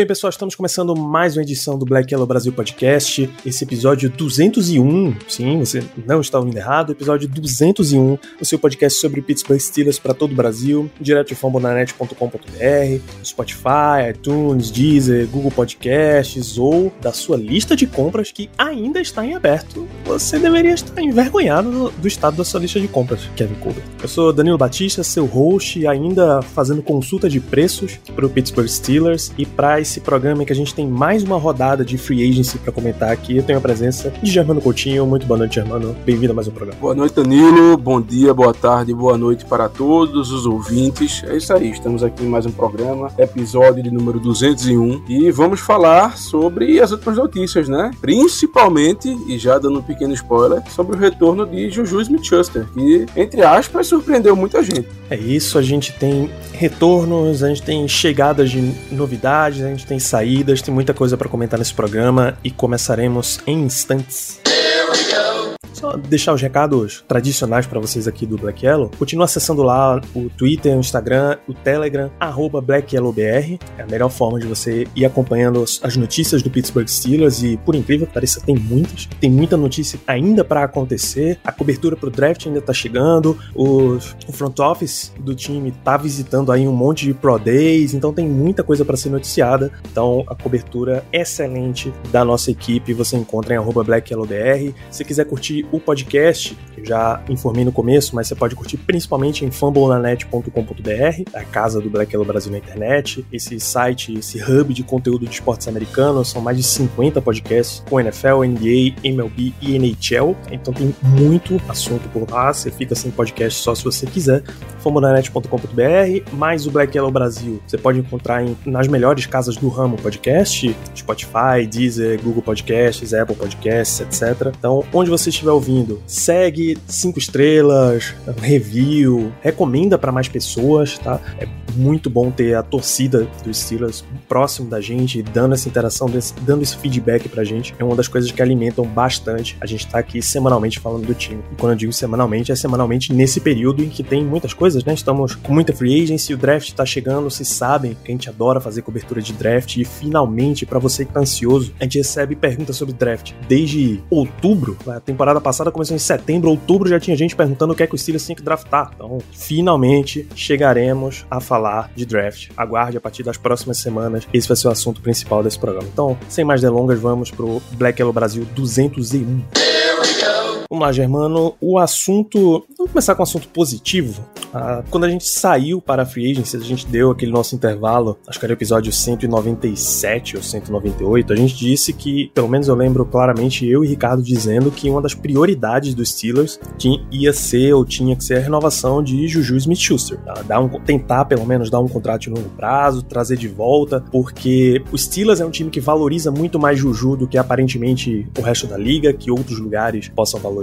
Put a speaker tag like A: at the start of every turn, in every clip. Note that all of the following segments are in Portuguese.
A: bem, pessoal, estamos começando mais uma edição do Black Yellow Brasil Podcast, esse episódio 201, sim, você não está ouvindo errado, episódio 201, o seu podcast sobre Pittsburgh Steelers para todo o Brasil, direto de fambonanet.com.br, Spotify, iTunes, Deezer, Google Podcasts ou da sua lista de compras que ainda está em aberto. Você deveria estar envergonhado do, do estado da sua lista de compras, Kevin Colbert. Eu sou Danilo Batista, seu host, ainda fazendo consulta de preços para o Pittsburgh Steelers e para esse programa em que a gente tem mais uma rodada de free agency para comentar aqui. Eu tenho a presença de Germano Coutinho. Muito boa noite, Germano. Bem-vindo a mais um programa.
B: Boa noite, Danilo. Bom dia, boa tarde, boa noite para todos os ouvintes. É isso aí, estamos aqui em mais um programa, episódio de número 201, e vamos falar sobre as últimas notícias, né? Principalmente, e já dando um pequeno spoiler, sobre o retorno de Juju Smith-Schuster, que, entre aspas, surpreendeu muita gente.
A: É isso, a gente tem retornos, a gente tem chegadas de novidades, a gente tem saídas, tem muita coisa para comentar nesse programa e começaremos em instantes. Só deixar os recados tradicionais para vocês aqui do Black Yellow. Continua acessando lá o Twitter, o Instagram, o Telegram, arroba BlackYellowBR. É a melhor forma de você ir acompanhando as- as notícias do Pittsburgh Steelers e, por incrível que pareça, tem muitas. Tem muita notícia ainda para acontecer. A cobertura pro draft ainda tá chegando. Os- o front office do time tá visitando aí um monte de Pro Days, então tem muita coisa para ser noticiada. Então, a cobertura excelente da nossa equipe você encontra em arroba BlackYellowBR. Se quiser curtir o podcast, eu já informei no começo, mas você pode curtir principalmente em fumblenanet.com.br, a casa do Black Yellow Brasil na internet. Esse site, esse hub de conteúdo de esportes americanos, são mais de 50 podcasts com NFL, NBA, MLB e NHL. Então tem muito assunto por lá, você fica sem podcast só se você quiser. fumblenanet.com.br, mais o Black Yellow Brasil. Você pode encontrar em- nas melhores casas do ramo podcast, Spotify, Deezer, Google Podcasts, Apple Podcasts, etc. Então, onde você estiver ouvindo, segue cinco estrelas, review, recomenda para mais pessoas, tá? É muito bom ter a torcida dos Steelers próximo da gente, dando essa interação, dando esse feedback pra gente. É uma das coisas que alimentam bastante. A gente tá aqui semanalmente falando do time. E quando eu digo semanalmente, é semanalmente nesse período em que tem muitas coisas, né? Estamos com muita free agency, o draft tá chegando, vocês sabem que a gente adora fazer cobertura de draft e finalmente, para você que tá ansioso, a gente recebe perguntas sobre draft desde outubro. A temporada passada começou em setembro, outubro já tinha gente perguntando o que é que o Steelers tinha que draftar. Então, finalmente chegaremos a falar de draft. Aguarde a partir das próximas semanas. Esse vai ser o assunto principal desse programa. Então, sem mais delongas, vamos pro Black Yellow Brasil 201. Vamos lá, Germano. O assunto. Vamos começar com um assunto positivo. Ah, quando a gente saiu para a Free Agency, a gente deu aquele nosso intervalo, acho que era o episódio 197 ou 198. A gente disse que, pelo menos eu lembro claramente, eu e Ricardo dizendo que uma das prioridades dos Steelers tinha, ia ser ou tinha que ser a renovação de Juju Smith-Schuster. Tá? Dar um, tentar, pelo menos, dar um contrato de longo prazo, trazer de volta, porque o Steelers é um time que valoriza muito mais Juju do que aparentemente o resto da liga, que outros lugares possam valorizar.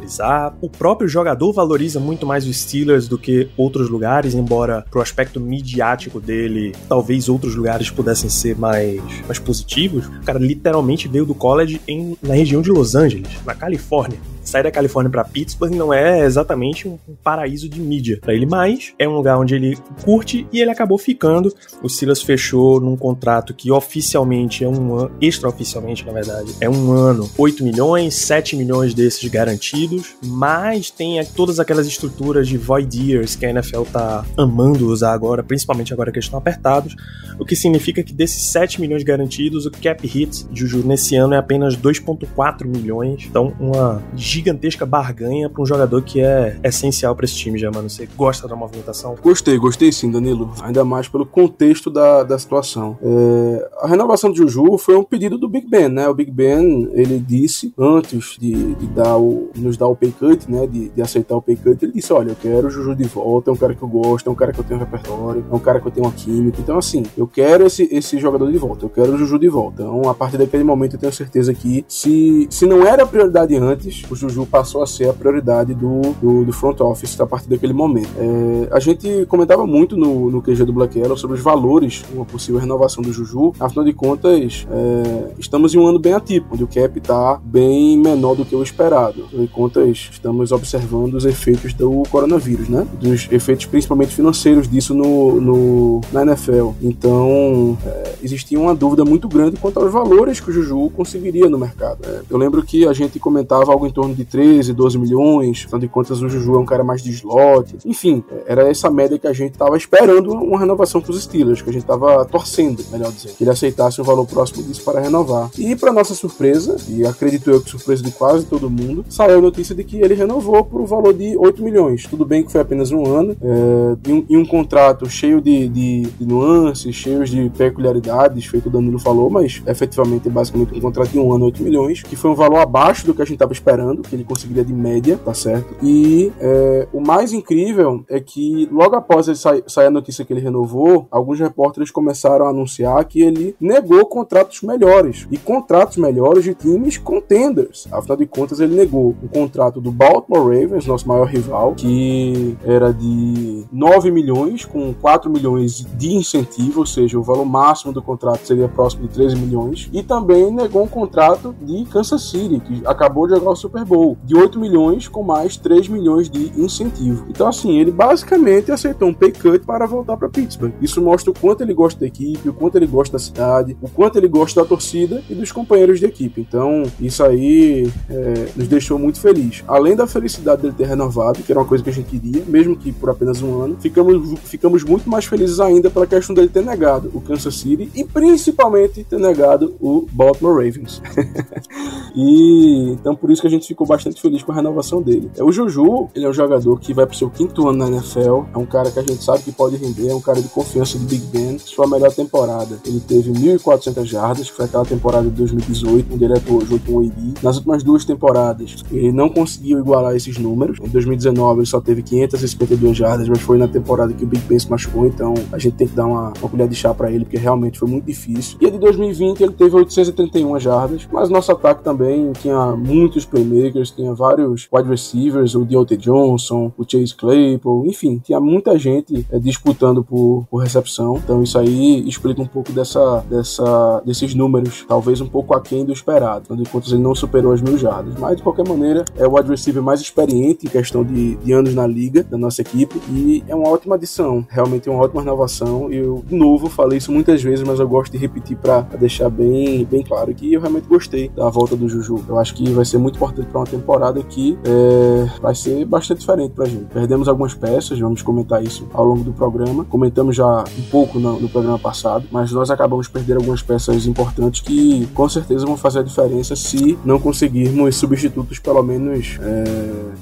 A: O próprio jogador valoriza muito mais os Steelers do que outros lugares, embora pro aspecto midiático dele, talvez outros lugares pudessem ser mais, mais positivos. O cara literalmente veio do college em, na região de Los Angeles, na Califórnia sair da Califórnia para Pittsburgh não é exatamente um, paraíso de mídia para ele, mas é um lugar onde ele curte e ele acabou ficando. O Silas fechou num contrato que oficialmente é um ano, extraoficialmente na verdade, é um ano, 8 milhões, 7 milhões desses garantidos, mas tem todas aquelas estruturas de void years que a NFL tá amando usar agora, principalmente agora que eles estão apertados, o que significa que desses 7 milhões garantidos, o cap hit Juju nesse ano é apenas 2,4 milhões, então uma gigantesca barganha para um jogador que é essencial para esse time, já, mano. Você gosta da movimentação?
B: Gostei, gostei sim, Danilo. Ainda mais pelo contexto da, da situação. É, a renovação do Juju foi um pedido do Big Ben, né? O Big Ben, ele disse, antes de, de dar o, nos dar o pay cut, né? De, de, aceitar o pay cut, ele disse: Olha, eu quero o Juju de volta, é um cara que eu gosto, é um cara que eu tenho repertório, é um cara que eu tenho uma química. Então, assim, eu quero esse, esse jogador de volta, eu quero o Juju de volta. Então, a partir daquele momento, eu tenho certeza que se, se não era prioridade antes, o Juju passou a ser a prioridade do, do, do front office a partir daquele momento. É, a gente comentava muito no, no QG do Black Yellow sobre os valores de uma possível renovação do Juju. Afinal de contas, é, estamos em um ano bem atípico, onde o cap está bem menor do que o esperado. Afinal de contas, estamos observando os efeitos do coronavírus, né? Dos efeitos principalmente financeiros disso no, no na NFL. Então, é, existia uma dúvida muito grande quanto aos valores que o Juju conseguiria no mercado. É, eu lembro que a gente comentava algo em torno de 13, 12 milhões, afinal de contas o Juju é um cara mais de slot. Enfim, era essa média que a gente estava esperando uma renovação para os Steelers, que a gente estava torcendo, melhor dizendo, que ele aceitasse um valor próximo disso para renovar. E para nossa surpresa, e acredito eu que surpresa de quase todo mundo, saiu a notícia de que ele renovou por um valor de 8 milhões. Tudo bem que foi apenas um ano, é, e, um, e um contrato cheio de, de, de nuances, cheios de peculiaridades, feito o Danilo falou, mas efetivamente é basicamente um contrato de um ano, 8 milhões, que foi um valor abaixo do que a gente estava esperando, que ele conseguiria de média, tá certo? E é, o mais incrível é que logo após ele sair, a notícia que ele renovou, alguns repórteres começaram a anunciar que ele negou contratos melhores e contratos melhores de times contenders. Afinal de contas, ele negou um contrato do Baltimore Ravens, nosso maior rival, que era de 9 milhões com 4 milhões de incentivo, ou seja, o valor máximo do contrato seria próximo de 13 milhões, e também negou um contrato de Kansas City, que acabou de jogar o Super Bowl, de 8 milhões com mais 3 milhões de incentivo. Então, assim, ele basicamente aceitou um pay cut para voltar para Pittsburgh. Isso mostra o quanto ele gosta da equipe, o quanto ele gosta da cidade, o quanto ele gosta da torcida e dos companheiros de equipe. Então, isso aí é, nos deixou muito feliz. Além da felicidade dele ter renovado, que era uma coisa que a gente queria, mesmo que por apenas um ano, ficamos, ficamos muito mais felizes ainda pela questão dele ter negado o Kansas City e principalmente ter negado o Baltimore Ravens. e então por isso que a gente ficou bastante feliz com a renovação dele. É o Juju, ele é um jogador que vai pro seu quinto ano na NFL, é um cara que a gente sabe que pode render, é um cara de confiança do Big Ben. Sua melhor temporada, ele teve 1.400 jardas, que foi aquela temporada de 2018, onde ele atuou junto com o AD. Nas últimas duas temporadas, ele não conseguiu igualar esses números. Em 2019, ele só teve 552 jardas, mas foi na temporada que o Big Ben se machucou, então a gente tem que dar uma, uma colher de chá para ele, porque realmente foi muito difícil. E a de 2020, ele teve 831 jardas, mas nosso ataque também tinha muitos playmakers, tinha vários wide receivers, o Deontay Johnson, o Chase Claypool, enfim, tinha muita gente é, disputando por, por recepção. Então isso aí explica um pouco dessa, dessa, desses números, talvez um pouco aquém do esperado. De contas, ele não superou as mil jardas. Mas, de qualquer maneira, é o wide receiver mais experiente em questão de, de anos na liga, da nossa equipe, e é uma ótima adição. Realmente é uma ótima renovação. Eu, de novo, falei isso muitas vezes, mas eu gosto de repetir para deixar bem, bem claro que eu realmente gostei da volta do Juju. Eu acho que vai ser muito importante para uma temporada que é, vai ser bastante diferente pra gente. Perdemos algumas peças, vamos comentar isso ao longo do programa. Comentamos já um pouco no, no programa passado, mas nós acabamos perdendo algumas peças importantes que com certeza vão fazer a diferença se não conseguirmos substitutos, pelo menos é,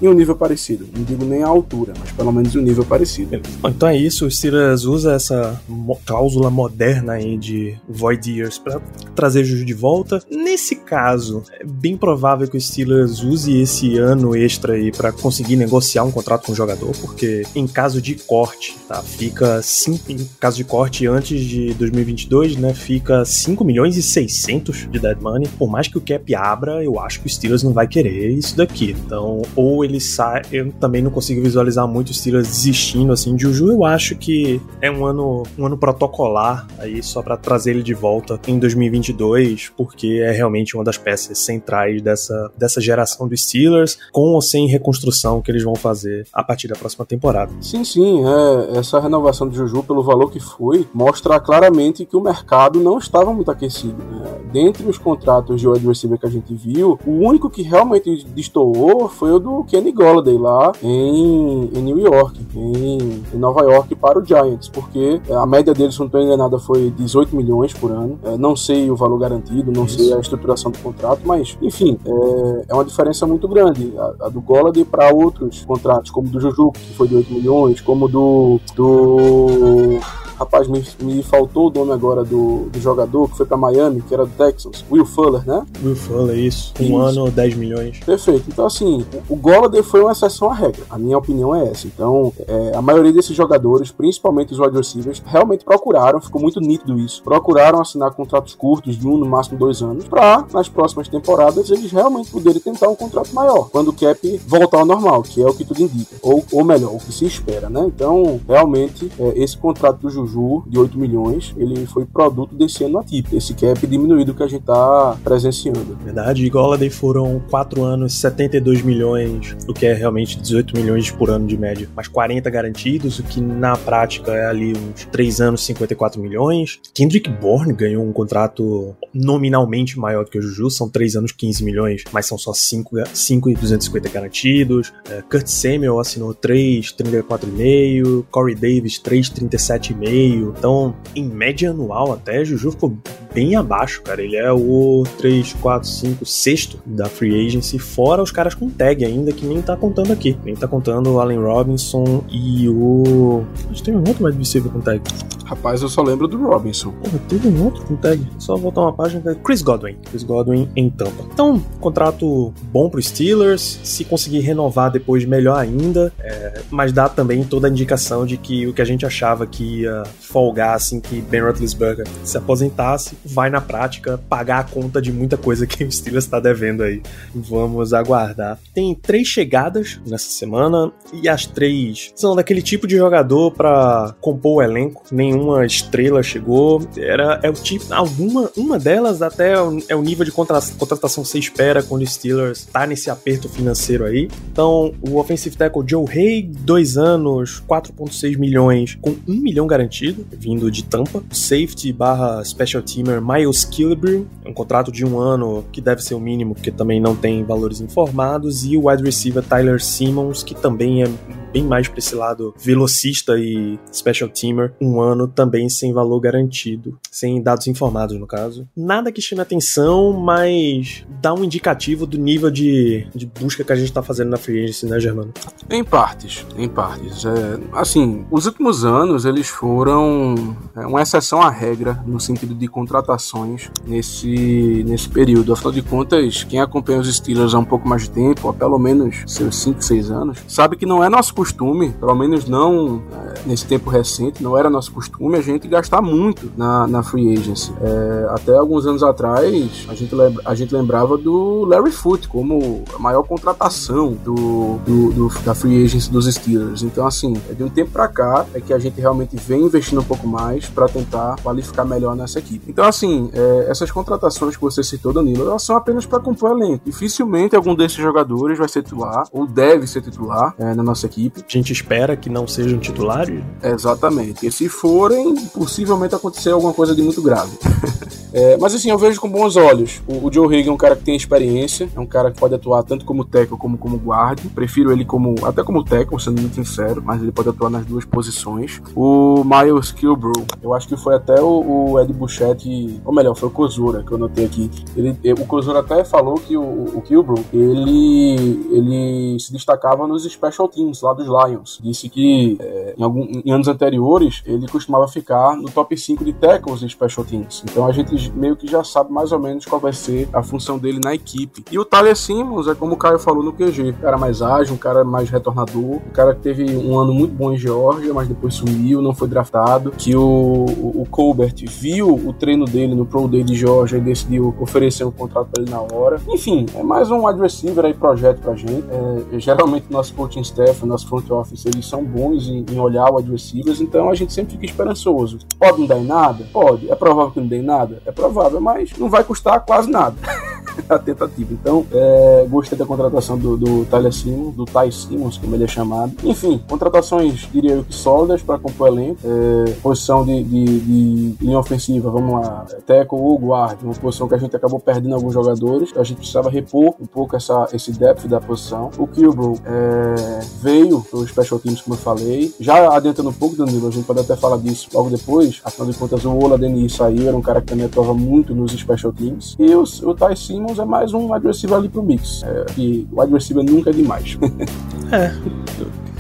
B: em um nível parecido. Não digo nem a altura, mas pelo menos um nível parecido.
A: Então é isso, o Steelers usa essa cláusula moderna aí de void years para trazer Juju de volta. Nesse caso, bem provável que o Steelers use esse ano extra aí para conseguir negociar um contrato com o jogador, porque em caso de corte, tá, fica cinco, em caso de corte antes de 2022, né, fica 5 milhões e 600 de dead money. Por mais que o cap abra, eu acho que o Steelers não vai querer isso daqui. Então, ou ele sai, eu também não consigo visualizar muito o Steelers desistindo assim de Juju. Eu acho que é um ano, um ano protocolar aí só para trazer ele de volta em 2022, porque é realmente uma das peças centrais dessa, dessa geração do Steelers, com ou sem reconstrução que eles vão fazer a partir da próxima temporada.
B: Sim, sim, é, essa renovação do Juju, pelo valor que foi, mostra claramente que o mercado não estava muito aquecido. Né? Dentre os contratos de wide receiver que a gente viu, o único que realmente destoou foi o do Kenny Golladay lá em, em New York, em, em, Nova York para o Giants, porque a média deles, se não estou enganada, foi 18 milhões por ano. É, não sei o valor garantido, não Isso. sei a estruturação do contrato, mas enfim, é, é uma diferença muito grande. A, a do Golladay para outros contratos, como do Juju, que foi de 8 milhões, como do. do Rapaz, me, me faltou o nome agora do, do jogador que foi para Miami, que era do Texans. Will Fuller, né?
A: Will Fuller, isso. Um
B: Isso.
A: ano, 10 milhões.
B: Perfeito. Então, assim, o Golladay foi uma exceção à regra. A minha opinião é essa. Então, é, a maioria desses jogadores, principalmente os wide receivers, realmente procuraram, ficou muito nítido isso, procuraram assinar contratos curtos de um, no máximo dois anos, para nas próximas temporadas eles realmente poderem tentar um contrato maior, quando o cap voltar ao normal, que é o que tudo indica. Ou, ou melhor, o que se espera, né? Então, realmente, é, esse contrato do Juju, de 8 milhões, ele foi produto desse ano atípico, esse cap diminuído que a gente tá presenciando.
A: Verdade, e Golladay foram 4 anos, 72 milhões, o que é realmente 18 milhões por ano de média, mas 40 garantidos, o que na prática é ali uns 3 anos, 54 milhões. Kendrick Bourne ganhou um contrato nominalmente maior do que o Juju, são 3 anos, 15 milhões, mas são só 5, 5 e 250 garantidos. É, Kurt Samuel assinou 3, 34,5, Corey Davis 3, 37,5. Então, em média anual até, Juju ficou bem abaixo, cara. Ele é o 3, 4, 5, sexto da free agency, fora os caras com tag ainda, que nem tá contando aqui. Nem tá contando o Allen Robinson e o. A gente tem um outro mais receiver com tag.
B: Rapaz, eu só lembro do Robinson.
A: Porra, teve um outro com tag. Só voltar uma página. é Chris Godwin. Chris Godwin em Tampa. Então, contrato bom pro Steelers. Se conseguir renovar depois, melhor ainda. É, mas dá também toda a indicação de que o que a gente achava que ia folgar assim que Ben Roethlisberger se aposentasse, vai na prática pagar a conta de muita coisa que o Steelers está devendo aí. Vamos aguardar. Tem três chegadas nessa semana e as três são daquele tipo de jogador para compor o elenco. Nenhuma estrela chegou. Era é o tipo alguma uma delas até é o- é o nível de contra- contratação que você espera quando o Steelers tá nesse aperto financeiro aí. Então, o offensive tackle Joe Hay, dois anos, 4.6 milhões, com 1 milhão garantido, vindo de Tampa. Safety barra special teamer Miles Killebrew, um contrato de um ano que deve ser o mínimo, porque também não tem valores informados. E o wide receiver Tyler Simmons, que também é bem mais pra esse lado velocista e special teamer, um ano também sem valor garantido, sem dados informados no caso. Nada que chame atenção, mas dá um indicativo do nível de, de busca que a gente tá fazendo na free agency, né, Germano?
B: Em partes, em partes. É, assim, os últimos anos eles foram é, uma exceção à regra no sentido de contratações nesse, nesse período. Afinal de contas, quem acompanha os Steelers há um pouco mais de tempo, há pelo menos seus 5, 6 anos, sabe que não é nosso costume, pelo menos não é, nesse tempo recente, não era nosso costume a gente gastar muito na, na free agency. É, até alguns anos atrás, a gente, lembra, a gente lembrava do Larry Foote como a maior contratação do, do, do- da free agency dos Steelers. Então, assim, é de um tempo pra cá é que a gente realmente vem investindo um pouco mais para tentar qualificar melhor nessa equipe. Então, assim, é, essas contratações que você citou, Danilo, elas são apenas para compor elenco. Dificilmente algum desses jogadores vai ser titular ou deve ser titular é, na nossa equipe.
A: A gente espera que não sejam titulares.
B: Exatamente. E se forem, possivelmente acontecer alguma coisa de muito grave. É, mas assim, eu vejo com bons olhos. O, o Joe Hagan é um cara que tem experiência, é um cara que pode atuar tanto como tackle como como guard. Prefiro ele como até como tackle, sendo muito sincero, mas ele pode atuar nas duas posições. O Miles Kilbrew, eu acho que foi até o, o Ed Bouchette, ou melhor, foi o Kozura que eu notei aqui. Ele, o Kozura até falou que o, o Kilbrew, ele, ele se destacava nos special teams lá dos Lions. Disse que eh, em, algum, em anos anteriores ele costumava ficar no top 5 de tackles em special teams. Então a gente meio que já sabe mais ou menos qual vai ser a função dele na equipe. E o Tyler Simmons é como o Caio falou no QG, um cara mais ágil, um cara mais retornador, um cara que teve um ano muito bom em Georgia, mas depois sumiu, não foi draftado, que o, o, Colbert viu o treino dele no Pro Day de Georgia e decidiu oferecer um contrato para ele na hora. Enfim, é mais um wide receiver aí projeto pra gente. É, geralmente nosso coaching staff, nosso front office, eles são bons em, em olhar wide receivers, então a gente sempre fica esperançoso. Pode não dar em nada? Pode. É provável que não dê em nada? É provável, mas não vai custar quase nada. a tentativa. Então, é, gostei da contratação do, do Tyler Simmons, do Ty Simmons, como ele é chamado. Enfim, contratações, diria eu que sólidas para compor elenco. É, posição de, de, de linha ofensiva, vamos lá, tackle ou guard, uma posição que a gente acabou perdendo alguns jogadores. A gente precisava repor um pouco essa, esse depth da posição. O Kilbrough é, veio pelos special teams, como eu falei. Já adiantando um pouco, Danilo, a gente pode até falar disso logo depois. Afinal de contas, o Ola Denis saiu, era um cara que também atuava muito nos special teams. E o, o Ty Simmons Simmons é mais um receiver ali pro mix. É, e o wide receiver nunca é demais.
A: é,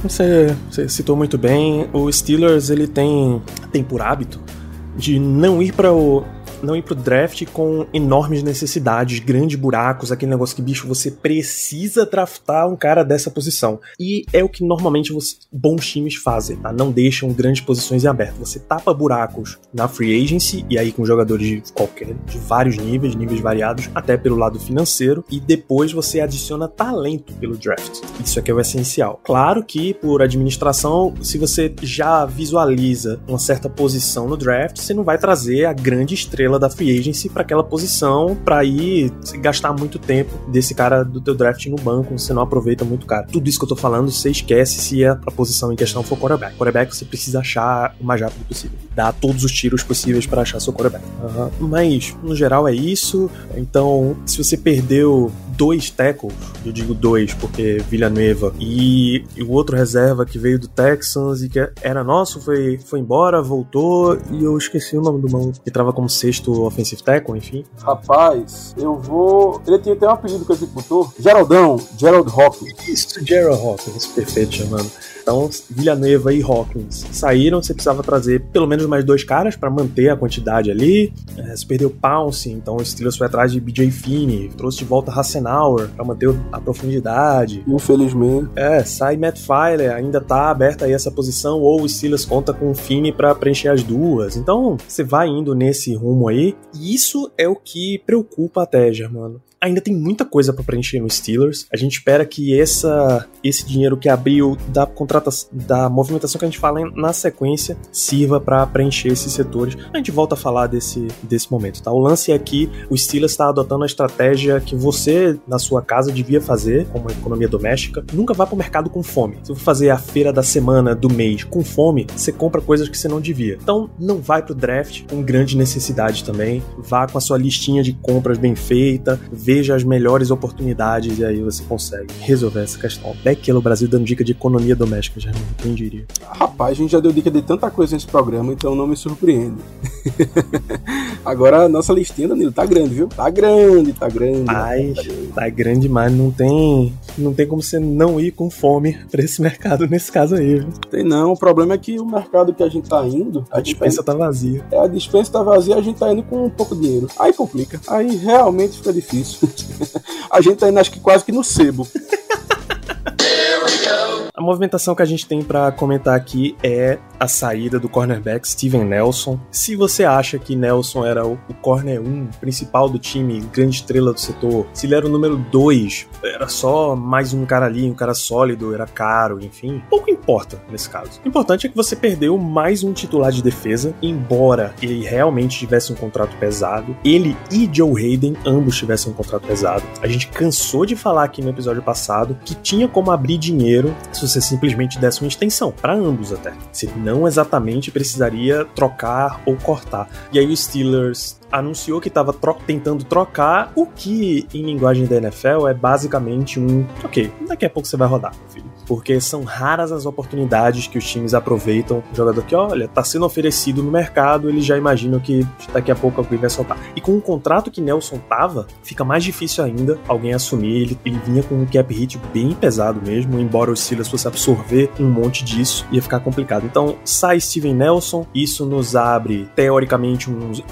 A: você, você citou muito bem. O Steelers ele tem, tem por hábito de não ir para o não ir pro draft com enormes necessidades, grandes buracos, aquele negócio que, bicho, você precisa draftar um cara dessa posição. E é o que normalmente você, bons times fazem, tá? Não deixam grandes posições em aberto. Você tapa buracos na free agency, e aí com jogadores de qualquer, de vários níveis, níveis variados, até pelo lado financeiro, e depois você adiciona talento pelo draft. Isso aqui é o essencial. Claro que, por administração, se você já visualiza uma certa posição no draft, você não vai trazer a grande estrela da free agency para aquela posição para ir gastar muito tempo desse cara do teu draft no banco, você não aproveita muito cara. Tudo isso que eu tô falando, você esquece se a, a posição em questão for quarterback. Quarterback você precisa achar o mais rápido possível. Dar todos os tiros possíveis para achar seu quarterback. Uhum. Mas, no geral, é isso. Então, se você perdeu dois tackles, eu digo dois porque Villanueva e, e o outro reserva que veio do Texans e que era nosso foi, foi embora, voltou e eu esqueci o nome do maluco que trava como sexto offensive tackle, enfim.
B: Rapaz, eu vou. Ele tinha até um apelido que gente botou: Geraldão, Gerald Hawkins.
A: Isso, Gerald Hawkins, perfeito, chamando. Então, Villanueva e Hawkins saíram, você precisava trazer pelo menos mais dois caras para manter a quantidade ali. É, você perdeu Pounce, então o Steelers foi atrás de BJ Finney, trouxe de volta Hassenauer para manter a profundidade.
B: Infelizmente.
A: É, sai Matt Filer, ainda tá aberta aí essa posição, ou o Steelers conta com o Finney para preencher as duas. Então, você vai indo nesse rumo aí, e isso é o que preocupa até, Germano ainda tem muita coisa para preencher no Steelers. A gente espera que essa, esse dinheiro que abriu da contratação, da movimentação que a gente fala na sequência sirva para preencher esses setores. A gente volta a falar desse, desse momento, tá? O lance é que o Steelers está adotando a estratégia que você na sua casa devia fazer, como economia doméstica. Nunca vá para o mercado com fome. Se você fazer a feira da semana, do mês com fome, você compra coisas que você não devia. Então, não vai pro draft com grande necessidade também. Vá com a sua listinha de compras bem feita, veja as melhores oportunidades e aí você consegue resolver essa questão. Daquilo, o Brasil dando dica de economia doméstica, já quem diria.
B: Rapaz, a gente já deu dica de tanta coisa nesse programa, então não me surpreende. Agora a nossa listinha, Danilo, tá grande, viu? Tá grande, tá grande.
A: Mas,
B: tá grande,
A: tá grande mas não tem, não tem como você não ir com fome pra esse mercado nesse caso aí, viu?
B: Tem não, o problema é que o mercado que a gente tá indo...
A: A dispensa tá vazia.
B: É, a dispensa tá vazia, a gente tá indo com um pouco de dinheiro. Aí complica, aí realmente fica difícil. a gente tá indo acho que quase que no sebo.
A: A movimentação que a gente tem para comentar aqui é a saída do cornerback Steven Nelson. Se você acha que Nelson era o, corner 1 principal do time, grande estrela do setor, se ele era o número 2, era só mais um cara ali, um cara sólido, era caro, enfim, pouco importa nesse caso. O importante é que você perdeu mais um titular de defesa, embora ele realmente tivesse um contrato pesado, ele e Joe Hayden ambos tivessem um contrato pesado. A gente cansou de falar aqui no episódio passado que tinha como abrir dinheiro se você simplesmente desse uma extensão, para ambos até. Você não exatamente precisaria trocar ou cortar. E aí o Steelers anunciou que estava tro tentando trocar, o que em linguagem da NFL é basicamente um, ok, daqui a pouco você vai rodar, meu filho porque são raras as oportunidades que os times aproveitam. O jogador que, olha, tá sendo oferecido no mercado, eles já imaginam que daqui a pouco alguém vai soltar. E com o contrato que Nelson tava, fica mais difícil ainda alguém assumir. Ele, ele vinha com um cap hit bem pesado mesmo, embora o Steelers fosse absorver um monte disso, ia ficar complicado. Então, sai Steven Nelson, isso nos abre, teoricamente, uns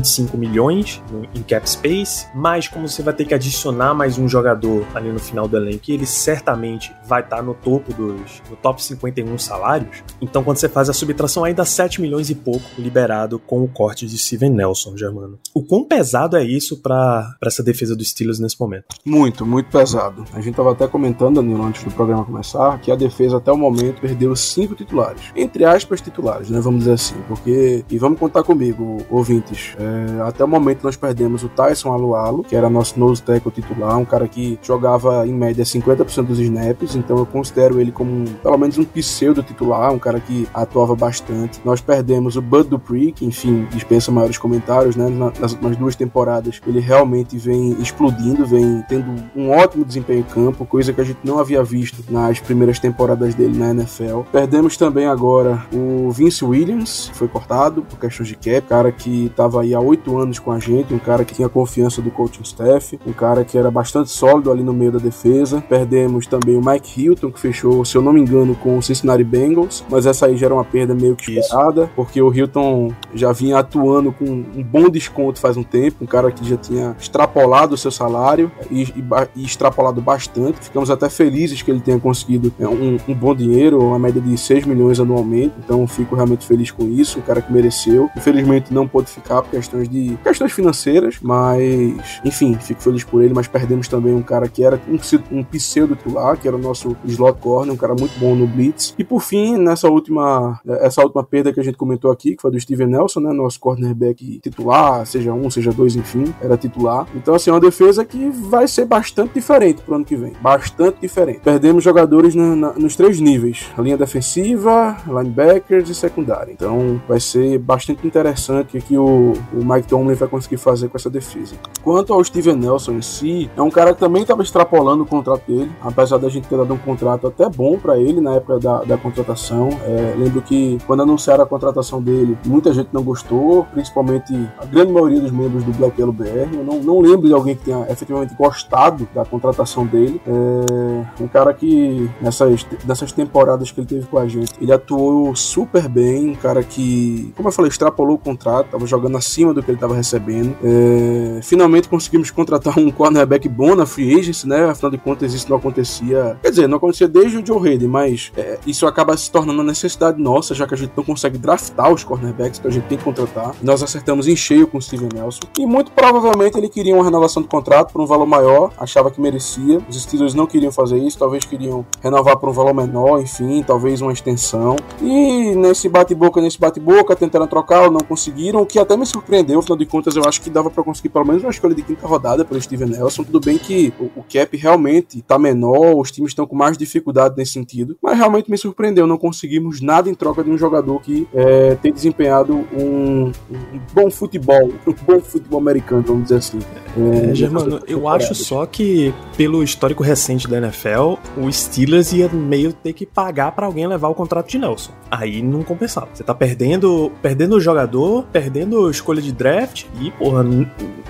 A: 8,25 milhões em cap space, mas como você vai ter que adicionar mais um jogador ali no final do elenco, ele certamente vai estar tá no topo dos no top 51 salários. Então, quando você faz a subtração, dá 7 milhões e pouco liberado com o corte de Steven Nelson, Germano. O quão pesado é isso para essa defesa dos Steelers nesse momento?
B: Muito, muito pesado. A gente tava até comentando, Danilo, antes do programa começar, que a defesa até o momento perdeu cinco titulares. Entre aspas, titulares, né? Vamos dizer assim. Porque, e vamos contar comigo, ouvintes, é, até o momento nós perdemos o Tyson Alualo, que era nosso nose tackle titular, um cara que jogava em média 50% dos snaps, então eu considero ele como pelo menos um pseudo titular, um cara que atuava bastante. Nós perdemos o Bud Dupree, que enfim, dispensa maiores comentários, né? Nas últimas duas temporadas ele realmente vem explodindo, vem tendo um ótimo desempenho em campo, coisa que a gente não havia visto nas primeiras temporadas dele na NFL. Perdemos também agora o Vince Williams, que foi cortado por questões de cap, cara que estava aí há oito anos com a gente, um cara que tinha confiança do coaching staff, um cara que era bastante sólido ali no meio da defesa. Perdemos também o Mike Hilton, que fechou, se eu não me engano, com o Cincinnati Bengals, mas essa aí já era uma perda meio que esperada, porque o Hilton já vinha atuando com um bom desconto faz um tempo, um cara que já tinha extrapolado o seu salário e, e, e extrapolado bastante. Ficamos até felizes que ele tenha conseguido é, um, um bom dinheiro, uma média de 6 milhões anualmente, então fico realmente feliz com isso, um cara que mereceu. Infelizmente não pôde ficar questões de questões financeiras, mas enfim, fico feliz por ele, mas perdemos também um cara que era um, um pseudo titular, que era o nosso slot corner, um cara muito bom no blitz. E por fim, nessa última essa última perda que a gente comentou aqui, que foi do Steven Nelson, né, nosso cornerback titular, seja um, seja dois, enfim, era titular. Então assim, é uma defesa que vai ser bastante diferente pro ano que vem, bastante diferente. Perdemos jogadores na, na, nos três níveis, a linha defensiva, linebackers e secundária. Então vai ser bastante interessante que o, o Mike Tomlin vai conseguir fazer com essa defesa. Quanto ao Steven Nelson em si, é um cara que também estava extrapolando o contrato dele, apesar da gente ter dado um contrato até bom para ele na época da, da contratação. É, lembro que quando anunciaram a contratação dele, muita gente não gostou, principalmente a grande maioria dos membros do Black Yellow BR. Eu não, não lembro de alguém que tenha efetivamente gostado da contratação dele. É um cara que nessas, nessas temporadas que ele teve com a gente, ele atuou super bem, um cara que, como eu falei, extrapolou o contrato, estava jogando acima do que ele estava recebendo. É, finalmente conseguimos contratar um cornerback bom na free agency, né? Afinal de contas, isso não acontecia. Quer dizer, não acontecia desde o Joe Hayden, mas é, isso acaba se tornando uma necessidade nossa, já que a gente não consegue draftar os cornerbacks que a gente tem que contratar. Nós acertamos em cheio com o Steven Nelson. E muito provavelmente ele queria uma renovação do contrato por um valor maior, achava que merecia. Os Steelers não queriam fazer isso, talvez queriam renovar por um valor menor, enfim, talvez uma extensão. E nesse bate-boca, nesse bate-boca, tentaram trocar, não conseguiram, o que até me surpreendeu, afinal de contas, eu acho que dava para conseguir pelo menos uma escolha de quinta rodada pelo Steven Nelson. Tudo bem que o, o cap realmente tá menor, os times estão com mais dificuldade nesse sentido, mas realmente me surpreendeu, não conseguimos nada em troca de um jogador que é, tem desempenhado um, um, bom futebol, um bom futebol americano, vamos dizer assim.
A: É, é Germano, eu acho só que pelo histórico recente da NFL, o Steelers ia meio ter que pagar para alguém levar o contrato de Nelson. Aí não compensava. Você tá perdendo, perdendo o jogador, perdendo escolha de draft e, porra,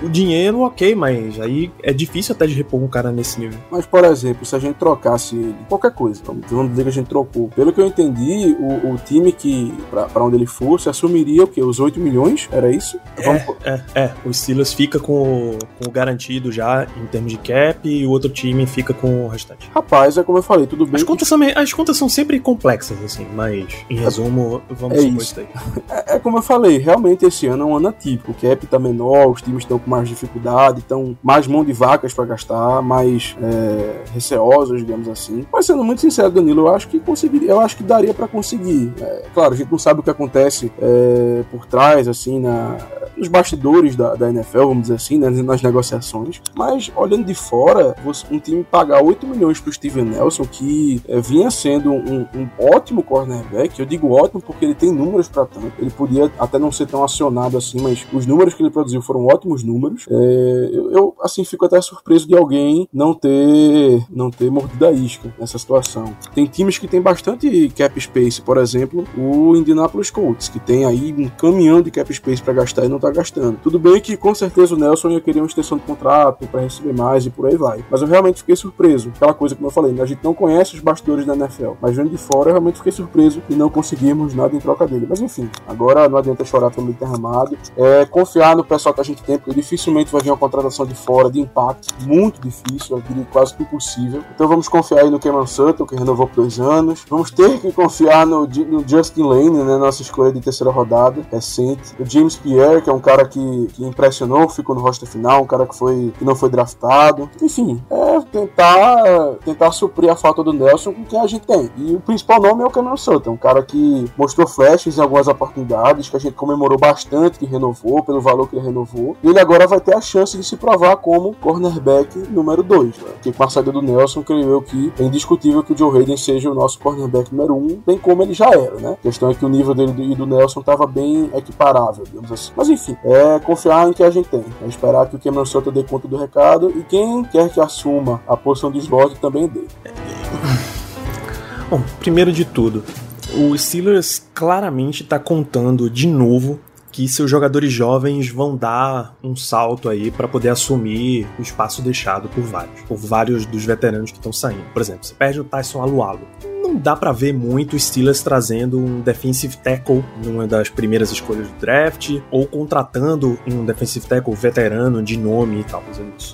A: o dinheiro, ok, mas aí é difícil até de repor um cara nesse nível.
B: Mas, por exemplo, se a gente trocasse ele, qualquer coisa, vamos dizer que a gente trocou. Pelo que eu entendi, o, o time que, para onde ele fosse, assumiria o quê? Os 8 milhões? Era isso?
A: É, vamos... é, é. O Steelers fica com o, com o garantido já em termos de cap e o outro time fica com o restante.
B: Rapaz, é como eu falei, tudo bem.
A: As contas, são, as contas são sempre complexas, assim, mas em resumo, vamos
B: é supor isso. isso é, é, como eu falei, realmente esse ano é um ano atípico. O cap tá menor, os times estão com mais dificuldade, estão mais mão de vacas para gastar, mais é, receosos, digamos assim. Mas sendo muito sincero, Danilo, eu acho que conseguiria, eu acho que daria para conseguir. É, claro, a gente não sabe o que acontece é, por trás, assim, na, nos bastidores da, da NFL, vamos dizer assim, né, nas negociações. Mas olhando de fora, um time pagar 8 milhões pro Steven Nelson, que é, vinha sendo um, um, ótimo cornerback, eu digo ótimo porque ele tem números para tanto. Ele podia até não ser tão acionado assim, mas os números que ele produziu foram ótimos números. É, eu, eu, assim, fico até surpreso de alguém não ter, não ter mordido a isca nessa situação. Tem times que tem bastante cap space, por exemplo, o Indianapolis Colts, que tem aí um caminhão de cap space para gastar e não tá gastando. Tudo bem que com certeza o Nelson ia querer uma extensão de contrato para receber mais e por aí vai. Mas eu realmente fiquei surpreso. Aquela coisa como eu falei, né? a gente não conhece os bastidores da NFL, mas vendo de fora eu realmente fiquei surpreso e não conseguimos nada em troca dele. Mas enfim, agora não adianta chorar pelo derramado. É confiar no pessoal que a gente tem, porque dificilmente vai vir uma contratação de fora de impacto. Muito difícil, eu diria quase que impossível. Então vamos confiar aí no Cameron Sutton, que renovou por dois anos. Vamos ter que confiar no, no Justin Lane, né? Nossa escolha de terceira rodada recente. O James Pierre, que é um cara que, que impressionou, ficou no roster final, um cara que, foi, que não foi draftado. Enfim, é tentar, tentar suprir a falta do Nelson com quem a gente tem. E o principal nome é o Cameron Sutton, um cara que mostrou flashes em algumas oportunidades, que a gente comemorou bastante que renovou, pelo valor que ele renovou. E ele agora vai ter a chance de se provar como cornerback número 2. Né? Porque com a saída do Nelson, creio eu que é indiscutível que o Joe Hayden seja o nosso cornerback número 1, um, bem como ele já era, né? A questão é que o nível dele e do Nelson estava bem equiparável, digamos assim. Mas enfim, é confiar em que a gente tem. É esperar que o Cameron Sutton dê conta do recado e quem quer que assuma a posição de slot também dê.
A: Bom, primeiro de tudo, o Steelers claramente está contando de novo que seus jogadores jovens vão dar um salto aí para poder assumir o espaço deixado por vários, por vários dos veteranos que estão saindo. Por exemplo, você perde o Tyson Alualo não dá para ver muito Steelers trazendo um defensive tackle numa das primeiras escolhas do draft, ou contratando um defensive tackle veterano de nome e tal.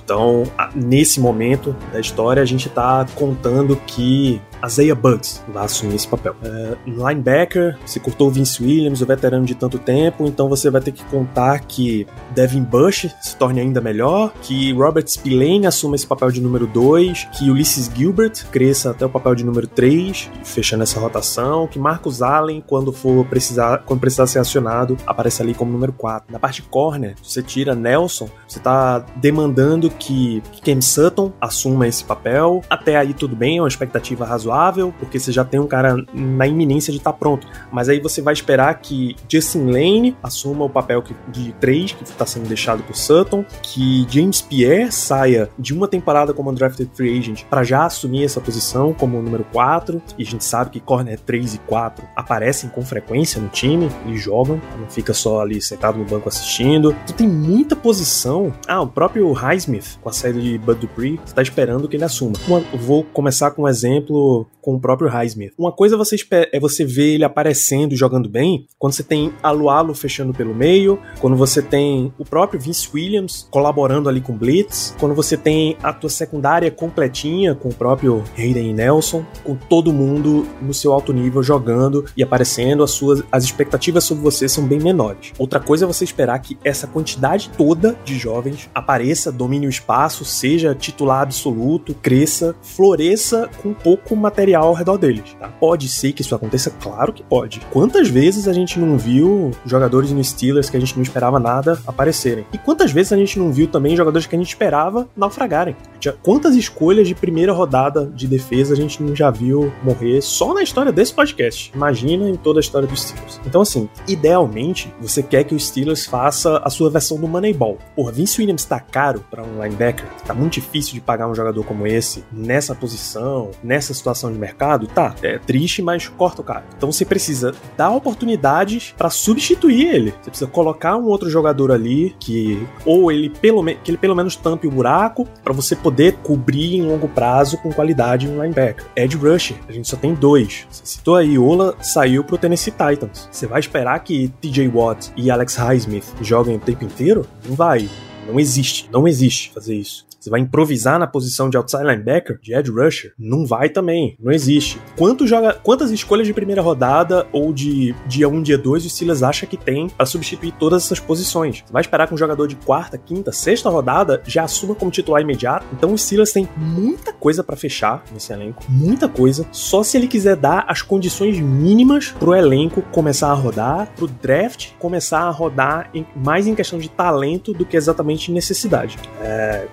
A: Então, nesse momento da história, a gente tá contando que Isaiah Bugs vai assumir esse papel. É, linebacker, se cortou o Vince Williams, o veterano de tanto tempo, então você vai ter que contar que Devin Bush se torne ainda melhor, que Robert Spillane assuma esse papel de número 2, que Ulysses Gilbert cresça até o papel de número 3, fechando essa rotação, que Marcus Allen, quando for precisar, quando precisar ser acionado, apareça ali como número 4. Na parte corner, você tira Nelson, você tá demandando que Cam Sutton assuma esse papel. Até aí tudo bem, é uma expectativa razoável razoável, porque você já tem um cara na iminência de estar tá pronto. Mas aí você vai esperar que Justin Lane assuma o papel de 3, que está sendo deixado por Sutton, que James Pierre saia de uma temporada como undrafted free agent para já assumir essa posição como número 4, e a gente sabe que corner 3 e 4 aparecem com frequência no time e jogam, não fica só ali sentado no banco assistindo. Então tem muita posição. Ah, o próprio Highsmith, com a saída de Bud Dupree, está esperando que ele assuma. vou começar com um exemplo com o próprio Highsmith. Uma coisa você é você ver ele aparecendo e jogando bem, quando você tem Alualo fechando pelo meio, quando você tem o próprio Vince Williams colaborando ali com Blitz, quando você tem a tua secundária completinha com o próprio Hayden Nelson, com todo mundo no seu alto nível jogando e aparecendo, as suas as expectativas sobre você são bem menores. Outra coisa é você esperar que essa quantidade toda de jovens apareça, domine o espaço, seja titular absoluto, cresça, floresça com pouco material ao redor deles. Tá? Pode ser que isso aconteça? Claro que pode. Quantas vezes a gente não viu jogadores no Steelers que a gente não esperava nada aparecerem? E quantas vezes a gente não viu também jogadores que a gente esperava naufragarem? Quantas escolhas de primeira rodada de defesa a gente não já viu morrer só na história desse podcast? Imagina em toda a história dos Steelers. Então, assim, idealmente, você quer que o Steelers faça a sua versão do Moneyball. Porra, Vince Williams tá caro para um linebacker, tá muito difícil de pagar um jogador como esse nessa posição, nessa situação situação de mercado, tá, é triste, mas corta o cara. Então você precisa dar oportunidades para substituir ele. Você precisa colocar um outro jogador ali que ou ele pelo que ele pelo menos tampe o buraco para você poder cobrir em longo prazo com qualidade um linebacker. Edge rusher, a gente só tem dois. Você citou aí, Ola saiu pro Tennessee Titans. Você vai esperar que TJ Watt e Alex Highsmith joguem o tempo inteiro? Não vai. Não existe, não existe fazer isso. Você vai improvisar na posição de outside linebacker, de edge rusher? Não vai também, não existe. Quanto joga, quantas escolhas de primeira rodada ou de dia 1, dia 2 o Steelers acha que tem para substituir todas essas posições? Você vai esperar que um jogador de quarta, quinta, sexta rodada já assuma como titular imediato? Então o Steelers tem muita coisa para fechar nesse elenco, muita coisa. Só se ele quiser dar as condições mínimas pro elenco começar a rodar, pro draft começar a rodar em, mais em questão de talento do que exatamente necessidade. É,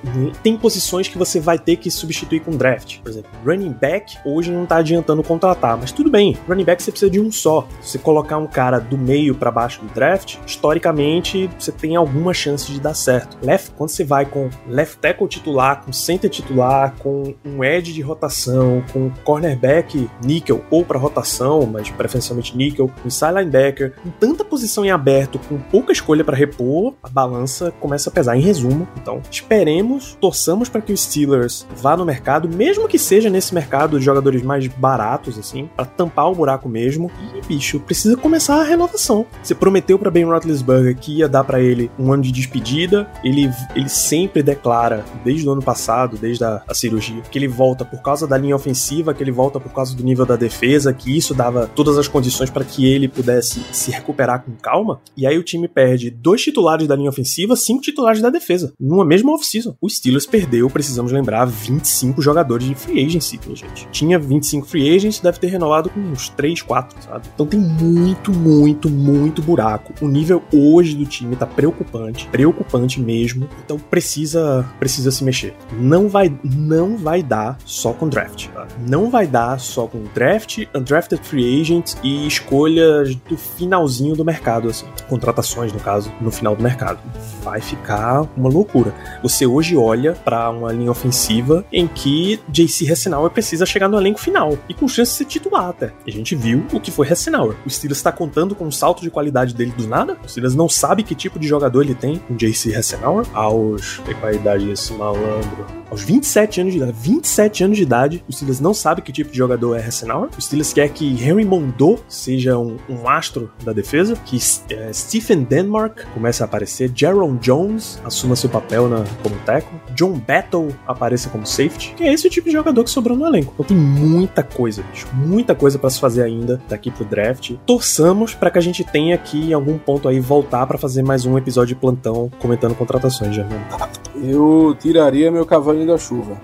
A: tem posições que você vai ter que substituir com draft. Por exemplo, running back hoje não tá adiantando contratar, mas tudo bem, running back você precisa de um só. Se você colocar um cara do meio para baixo do draft, historicamente você tem alguma chance de dar certo. Left, quando você vai com left tackle titular, com center titular, com um edge de rotação, com cornerback níquel ou para rotação, mas preferencialmente níquel, com inside linebacker, com tanta posição em aberto, com pouca escolha para repor, a balança começa a pesar. Em resumo, então esperemos torçamos para que o Steelers vá no mercado, mesmo que seja nesse mercado de jogadores mais baratos, assim, para tampar o buraco mesmo. E, bicho, precisa começar a renovação. Você prometeu para Ben Roethlisberger que ia dar para ele um ano de despedida. Ele, ele sempre declara, desde o ano passado, desde a, a cirurgia, que ele volta por causa da linha ofensiva, que ele volta por causa do nível da defesa, que isso dava todas as condições para que ele pudesse se recuperar com calma. E aí o time perde dois titulares da linha ofensiva, cinco titulares da defesa, numa mesma off-season. O Steelers perdeu, precisamos lembrar, 25 jogadores de free agency, minha gente. Tinha 25 free agents, deve ter renovado com uns 3, 4, sabe? Então tem muito, muito, muito buraco. O nível hoje do time tá preocupante, preocupante mesmo. Então precisa, precisa se mexer. Não vai, não vai dar só com draft, tá? Não vai dar só com draft, undrafted free agents e escolhas do finalzinho do mercado, assim. Contratações, no caso, no final do mercado. Vai ficar uma loucura. Você hoje olha para uma linha ofensiva em que JC Hassenauer precisa chegar no elenco final e com chance de ser titular até. E a gente viu o que foi Hassenauer. O Steelers está contando com um salto de qualidade dele do nada. O Steelers não sabe que tipo de jogador ele tem, o JC Hassenauer, aos. Qual a idade desse malandro? aos 27 anos de idade. 27 anos de idade, o Steelers não sabe que tipo de jogador é Hassenauer. O Steelers quer que Henry Mondou seja um, um astro da defesa, que é, Stephen Denmark comece a aparecer, Jaron Jones assuma seu papel na, como tackle, John Battle apareça como safety, que é esse o tipo de jogador que sobrou no elenco. Então tem muita coisa, bicho, muita coisa para se fazer ainda daqui pro draft. Torçamos para que a gente tenha aqui em algum ponto aí voltar para fazer mais um episódio de plantão comentando contratações, já.
B: Eu tiraria meu cavalinho da chuva.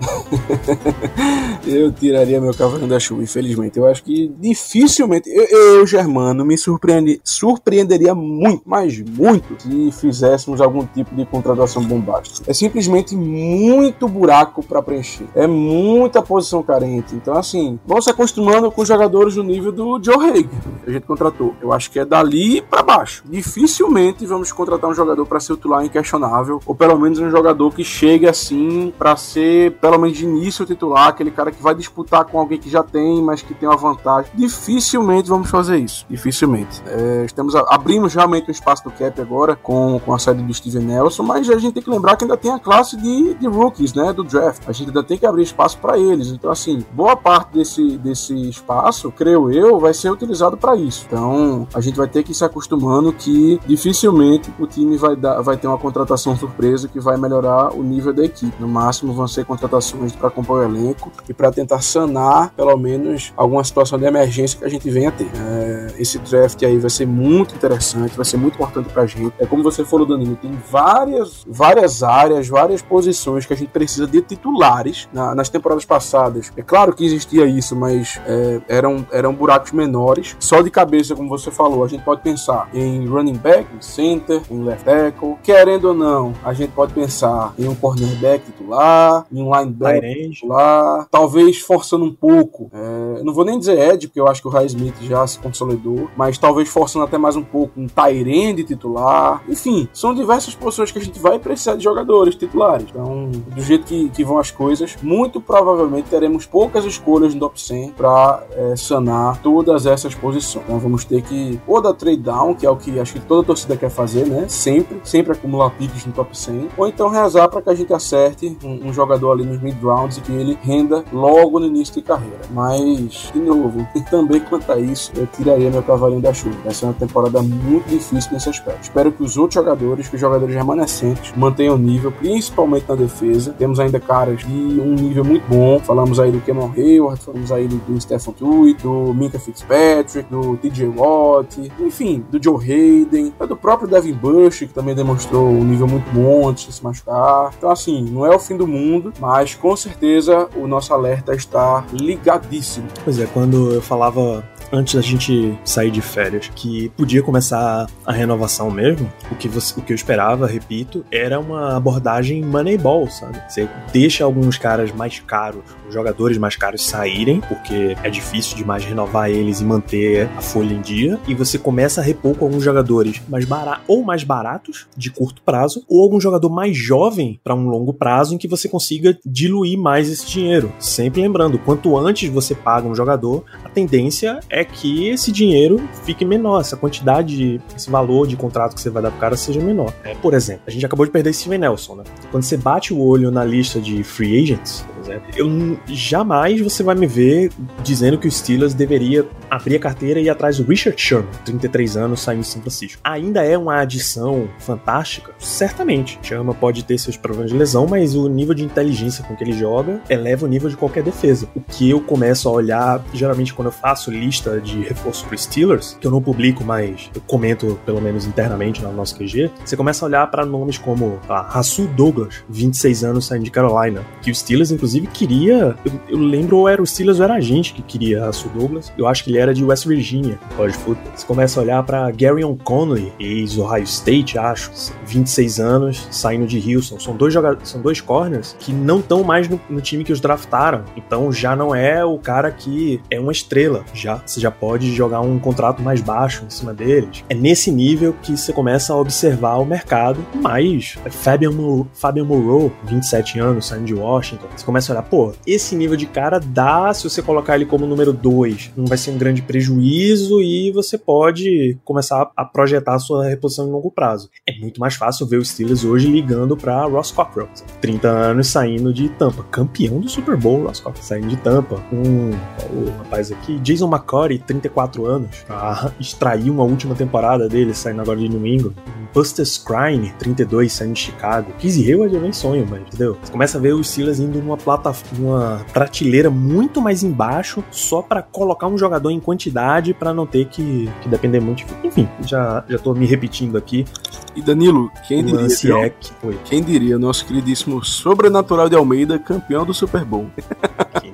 B: eu tiraria meu cavalinho da chuva, infelizmente. Eu acho que dificilmente. Eu, eu Germano, me surpreende, surpreenderia muito, mas muito, se fizéssemos algum tipo de contratação bombástica. É simplesmente muito buraco para preencher. É muita posição carente. Então, assim, vamos se acostumando com jogadores do nível do Joe Hager, que a gente contratou. Eu acho que é dali para baixo. Dificilmente vamos contratar um jogador para ser titular inquestionável, ou pelo menos um jogador que chegue assim para ser, pelo menos de início, titular, aquele cara que vai disputar com alguém que já tem, mas que tem uma vantagem. Dificilmente vamos fazer isso. Dificilmente. É, estamos, abrimos realmente um espaço do cap agora com, com a saída do Steven Nelson, mas a gente tem que lembrar que ainda tem a classe de, de rookies, né? Do draft. A gente ainda tem que abrir espaço para eles. Então, assim, boa parte desse, desse espaço, creio eu, vai ser utilizado para isso. Então, a gente vai ter que ir se acostumando que dificilmente o time vai, dar, vai ter uma contratação surpresa que vai melhorar o nível da equipe. No máximo vão ser contratações para compor o elenco e para tentar sanar, pelo menos, alguma situação de emergência que a gente venha a ter. É, esse draft aí vai ser muito interessante, vai ser muito importante para a gente. É como você falou, Danilo, tem várias, várias áreas, várias posições que a gente precisa de titulares na, nas temporadas passadas. É claro que existia isso, mas é, eram, eram buracos menores. Só de cabeça, como você falou, a gente pode pensar em running back, em center, em left tackle. Querendo ou não, a gente pode pensar em um cornerback titular, em um linebacker titular, talvez forçando um pouco. É, não vou nem dizer Ed, porque eu acho que o Ray Smith já se consolidou, mas talvez forçando até mais um pouco um Tyrande titular. Enfim, são diversas posições que a gente vai precisar de jogadores titulares. Então, do jeito que, que vão as coisas, muito provavelmente teremos poucas escolhas no top 100 para é, sanar todas essas posições. Então, vamos ter que ou dar trade down, que é o que acho que toda torcida quer fazer, né? Sempre, sempre acumular picks no top 100, ou então rezar para que a gente acerte um, um, jogador ali nos mid rounds e que ele renda logo no início de carreira. Mas, de novo, e também quanto a isso, eu tiraria meu cavalinho da chuva. Vai ser uma temporada muito difícil nesse aspecto. Espero que os outros jogadores, que os jogadores remanescentes, mantenham o nível, principalmente na defesa. Temos ainda caras de um nível muito bom. Falamos aí do Cameron Hayward, falamos aí do, do Stephen Tuitt, do Minka Fitzpatrick, do TJ Watt, enfim, do Joe Hayden, do próprio Devin Bush, que também demonstrou um nível muito bom antes de se machucar então, assim, não é o fim do mundo, mas com certeza o nosso alerta está ligadíssimo.
A: Pois é, quando eu falava antes da gente sair de férias, que podia começar a renovação mesmo, o que, você, o que eu esperava, repito, era uma abordagem Moneyball, sabe? Você deixa alguns caras mais caros, os jogadores mais caros saírem, porque é difícil demais renovar eles e manter a folha em dia, e você começa a repor com alguns jogadores mais baratos ou mais baratos, de curto prazo, ou algum jogador mais jovem para um longo prazo em que você consiga diluir mais esse dinheiro. Sempre lembrando, quanto antes você paga um jogador, a tendência é que esse dinheiro fique menor, essa quantidade, esse valor de contrato que você vai dar pro cara seja menor. É, por exemplo, a gente acabou de perder Steven Nelson, né? Quando você bate o olho na lista de free agents, por exemplo, eu jamais você vai me ver dizendo que o Steelers deveria abrir a carteira e ir atrás do Richard Sherman, 33 anos, saindo de São Francisco. Ainda é uma adição fantástica? Certamente. Sherman pode ter seus problemas de lesão, mas o nível de inteligência com que ele joga eleva o nível de qualquer defesa. O que eu começo a olhar, geralmente quando eu faço lista de reforço para Steelers, que eu não publico, mas eu comento pelo menos internamente no nosso QG, você começa a olhar para nomes como a Rasul Douglas, 26 anos, saindo de Carolina, que o Steelers inclusive queria, eu, eu lembro ou era o Steelers ou era a gente que queria Rasul Douglas. Eu acho que ele era de West Virginia, college football. Você começa a olhar para Garyon Conley, ex-Ohio State, acho, 26 anos, saindo de Houston. São dois jogadores, são dois corners que não estão mais no, no, time que os draftaram. Então já não é o cara que é uma estrela. Já você já pode jogar um contrato mais baixo em cima deles. É nesse nível que você começa a observar o mercado. Mas Fabian, Fabian Moreau, 27 anos, saindo de Washington, você começa a olhar, pô, esse nível de cara dá se você colocar ele como número 2, não vai ser um grande prejuízo e você pode começar a projetar a sua reposição em longo prazo. É muito mais fácil ver os Steelers hoje ligando para Ross Cockrell, 30 anos saindo de Tampa, campeão do Super Bowl, Ross Cockrell saindo de Tampa, um o rapaz aqui, Jason McCory, 34 anos, pra extrair uma última temporada dele, saindo agora de domingo. Buster Scrine, 32, saindo de Chicago. Kizzy Hayward é bem sonho, mas entendeu? Você começa a ver os Steelers indo numa, plata, numa prateleira muito mais embaixo, só para colocar um jogador em quantidade para não ter que, que, depender muito. Enfim, já, já tô me repetindo aqui.
B: E Danilo, quem diria? Que, quem diria, nosso queridíssimo Sobrenatural de Almeida, campeão do Super Bowl.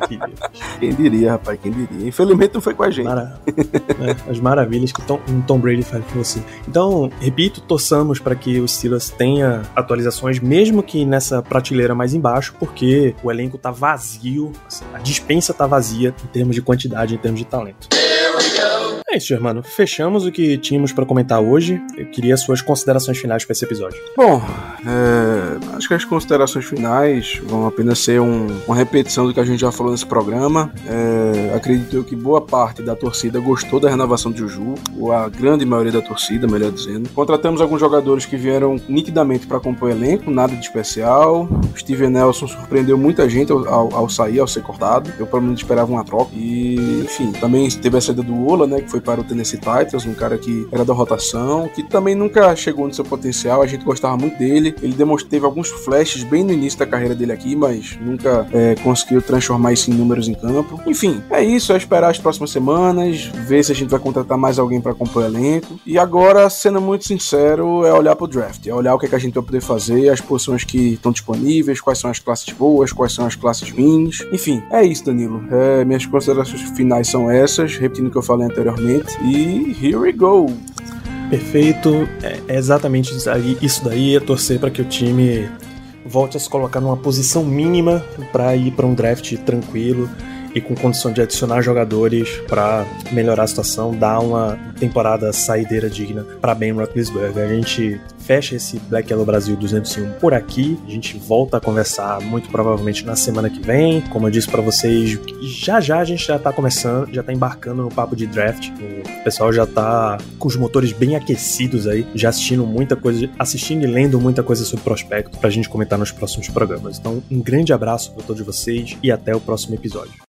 B: Quem diria? quem diria, rapaz, quem diria. Infelizmente não foi com a gente. Mara...
A: é, as maravilhas que Tom, um Tom Brady faz com você. Então, repito, torçamos para que o Steelers tenha atualizações, mesmo que nessa prateleira mais embaixo, porque o elenco tá vazio, assim, a dispensa tá vazia em termos de quantidade, em termos de talento. É isso, Germano. Fechamos o que tínhamos para comentar hoje. Eu queria suas considerações finais para esse episódio.
B: Bom, é, acho que as considerações finais vão apenas ser um, uma repetição do que a gente já falou nesse programa. É, acredito que boa parte da torcida gostou da renovação de Juju, ou a grande maioria da torcida, melhor dizendo. Contratamos alguns jogadores que vieram nitidamente para compor o elenco, nada de especial. Steven Nelson surpreendeu muita gente ao, ao, ao, sair, ao ser cortado. Eu pelo menos esperava uma troca. E, enfim, também teve a saída do Ola, né, que foi para o Tennessee Titans, um cara que era da rotação, que também nunca chegou no seu potencial, a gente gostava muito dele. Ele teve alguns flashes bem no início da carreira dele aqui, mas nunca é, conseguiu transformar isso em números em campo. Enfim, é isso, é esperar as próximas semanas, ver se a gente vai contratar mais alguém para compor o elenco. E agora, sendo muito sincero, é olhar pro draft, é olhar o que, é que a gente vai poder fazer, as posições que estão disponíveis, quais são as classes boas, quais são as classes ruins. Enfim, é isso, Danilo. É, minhas considerações finais são essas, repetindo o que eu falei anteriormente e here we go.
A: Perfeito, é exatamente isso daí, é torcer para que o time volte a se colocar numa posição mínima para ir para um draft tranquilo e com condição de adicionar jogadores para melhorar a situação, dar uma temporada saideira digna para Ben Roethlisberger. A gente fecha esse Black Yellow Brasil 201 por aqui. A gente volta a conversar muito provavelmente na semana que vem. Como eu disse para vocês, já já a gente já tá começando, já tá embarcando no papo de draft. O pessoal já tá com os motores bem aquecidos aí, já assistindo muita coisa, assistindo e lendo muita coisa sobre prospecto pra gente comentar nos próximos programas. Então, um grande abraço para todos vocês e até o próximo episódio.